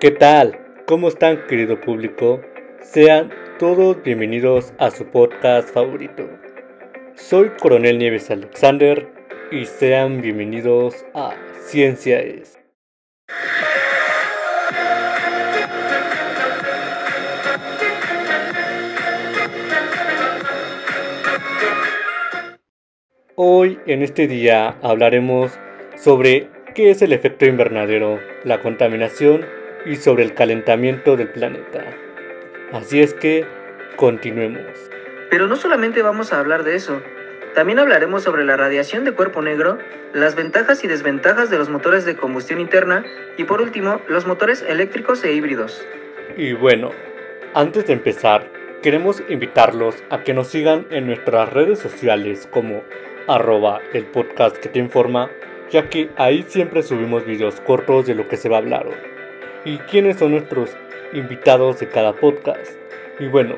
¿Qué tal? ¿Cómo están querido público? Sean todos bienvenidos a su podcast favorito. Soy Coronel Nieves Alexander y sean bienvenidos a Ciencia es. Hoy en este día hablaremos sobre qué es el efecto invernadero, la contaminación y sobre el calentamiento del planeta. Así es que continuemos. Pero no solamente vamos a hablar de eso, también hablaremos sobre la radiación de cuerpo negro, las ventajas y desventajas de los motores de combustión interna y por último los motores eléctricos e híbridos. Y bueno, antes de empezar, queremos invitarlos a que nos sigan en nuestras redes sociales como arroba el podcast que te informa, ya que ahí siempre subimos videos cortos de lo que se va a hablar hoy. ¿Y quiénes son nuestros invitados de cada podcast? Y bueno,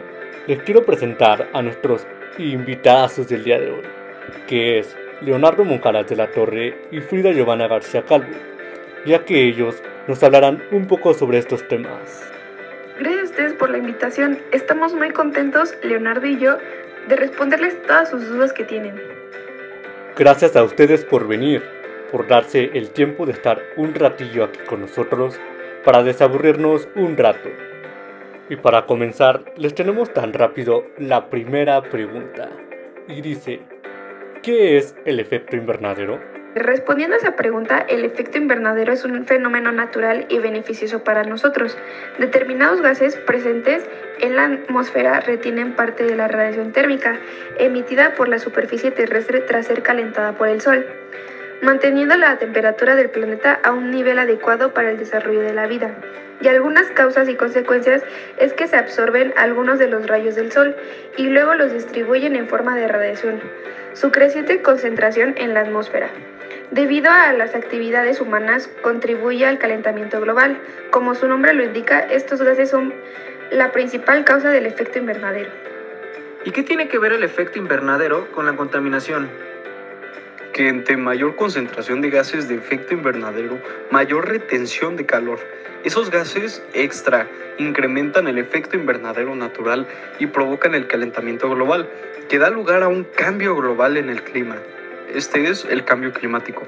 les quiero presentar a nuestros invitados del día de hoy, que es Leonardo Monjaras de la Torre y Frida Giovanna García Calvo, ya que ellos nos hablarán un poco sobre estos temas. Gracias a ustedes por la invitación. Estamos muy contentos, Leonardo y yo, de responderles todas sus dudas que tienen. Gracias a ustedes por venir, por darse el tiempo de estar un ratillo aquí con nosotros para desaburrirnos un rato. Y para comenzar, les tenemos tan rápido la primera pregunta. Y dice, ¿qué es el efecto invernadero? Respondiendo a esa pregunta, el efecto invernadero es un fenómeno natural y beneficioso para nosotros. Determinados gases presentes en la atmósfera retienen parte de la radiación térmica emitida por la superficie terrestre tras ser calentada por el Sol manteniendo la temperatura del planeta a un nivel adecuado para el desarrollo de la vida. Y algunas causas y consecuencias es que se absorben algunos de los rayos del Sol y luego los distribuyen en forma de radiación. Su creciente concentración en la atmósfera. Debido a las actividades humanas, contribuye al calentamiento global. Como su nombre lo indica, estos gases son la principal causa del efecto invernadero. ¿Y qué tiene que ver el efecto invernadero con la contaminación? Entre mayor concentración de gases de efecto invernadero, mayor retención de calor. Esos gases extra incrementan el efecto invernadero natural y provocan el calentamiento global, que da lugar a un cambio global en el clima. Este es el cambio climático.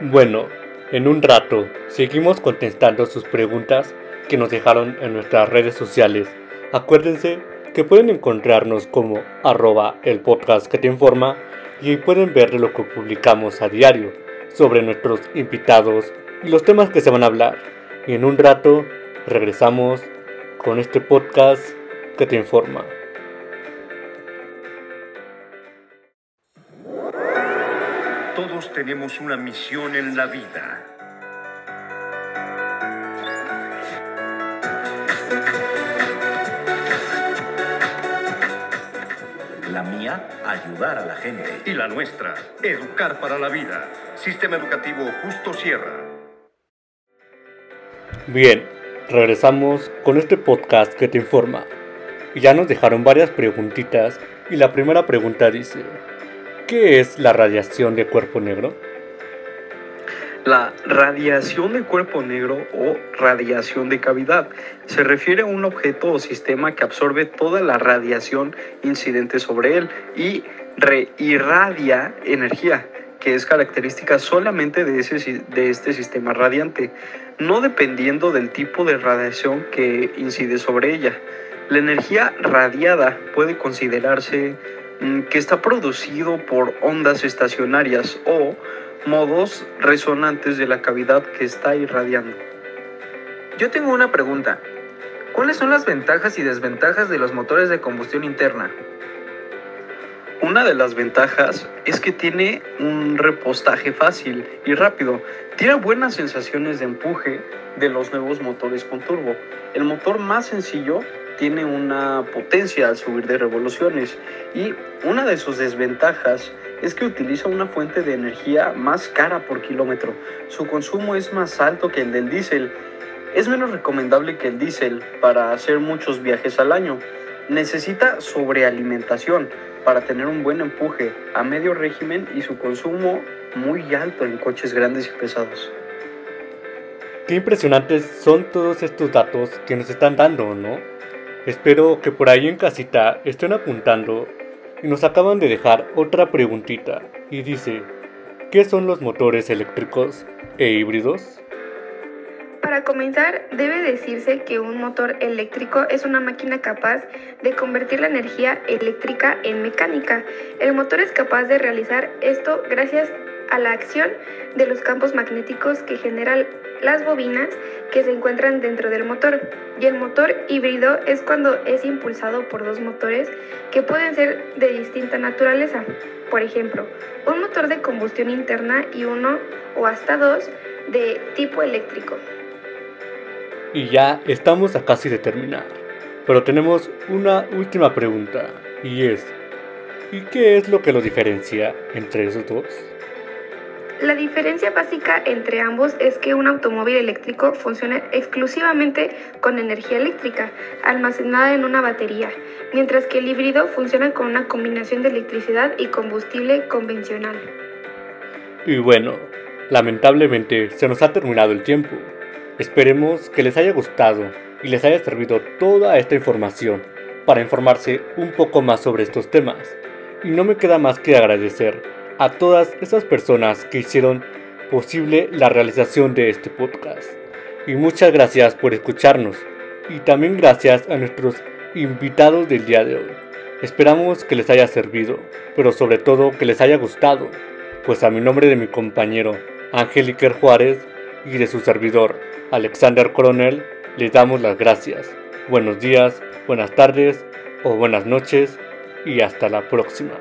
Bueno, en un rato seguimos contestando sus preguntas que nos dejaron en nuestras redes sociales. Acuérdense que pueden encontrarnos como arroba el podcast que te informa y pueden ver lo que publicamos a diario sobre nuestros invitados y los temas que se van a hablar. Y en un rato regresamos con este podcast que te informa. Todos tenemos una misión en la vida Ayudar a la gente. Y la nuestra, educar para la vida. Sistema Educativo Justo Sierra. Bien, regresamos con este podcast que te informa. Ya nos dejaron varias preguntitas y la primera pregunta dice, ¿qué es la radiación de cuerpo negro? La radiación de cuerpo negro o radiación de cavidad se refiere a un objeto o sistema que absorbe toda la radiación incidente sobre él y reirradia energía, que es característica solamente de, ese, de este sistema radiante, no dependiendo del tipo de radiación que incide sobre ella. La energía radiada puede considerarse mm, que está producido por ondas estacionarias o modos resonantes de la cavidad que está irradiando. Yo tengo una pregunta. ¿Cuáles son las ventajas y desventajas de los motores de combustión interna? Una de las ventajas es que tiene un repostaje fácil y rápido. Tiene buenas sensaciones de empuje de los nuevos motores con turbo. El motor más sencillo tiene una potencia al subir de revoluciones y una de sus desventajas es que utiliza una fuente de energía más cara por kilómetro. Su consumo es más alto que el del diésel. Es menos recomendable que el diésel para hacer muchos viajes al año. Necesita sobrealimentación para tener un buen empuje a medio régimen y su consumo muy alto en coches grandes y pesados. qué impresionantes son todos estos datos que nos están dando, ¿no? Espero que por ahí en casita estén apuntando y nos acaban de dejar otra preguntita y dice, ¿qué son los motores eléctricos e híbridos? Para comenzar, debe decirse que un motor eléctrico es una máquina capaz de convertir la energía eléctrica en mecánica. El motor es capaz de realizar esto gracias a la acción de los campos magnéticos que generan las bobinas que se encuentran dentro del motor. Y el motor híbrido es cuando es impulsado por dos motores que pueden ser de distinta naturaleza. Por ejemplo, un motor de combustión interna y uno o hasta dos de tipo eléctrico. Y ya estamos a casi de terminar. Pero tenemos una última pregunta y es, ¿y qué es lo que lo diferencia entre esos dos? La diferencia básica entre ambos es que un automóvil eléctrico funciona exclusivamente con energía eléctrica almacenada en una batería, mientras que el híbrido funciona con una combinación de electricidad y combustible convencional. Y bueno, lamentablemente se nos ha terminado el tiempo. Esperemos que les haya gustado y les haya servido toda esta información para informarse un poco más sobre estos temas. Y no me queda más que agradecer a todas esas personas que hicieron posible la realización de este podcast. Y muchas gracias por escucharnos. Y también gracias a nuestros invitados del día de hoy. Esperamos que les haya servido, pero sobre todo que les haya gustado, pues a mi nombre de mi compañero Ángel Iker Juárez y de su servidor Alexander Coronel les damos las gracias. Buenos días, buenas tardes o buenas noches y hasta la próxima.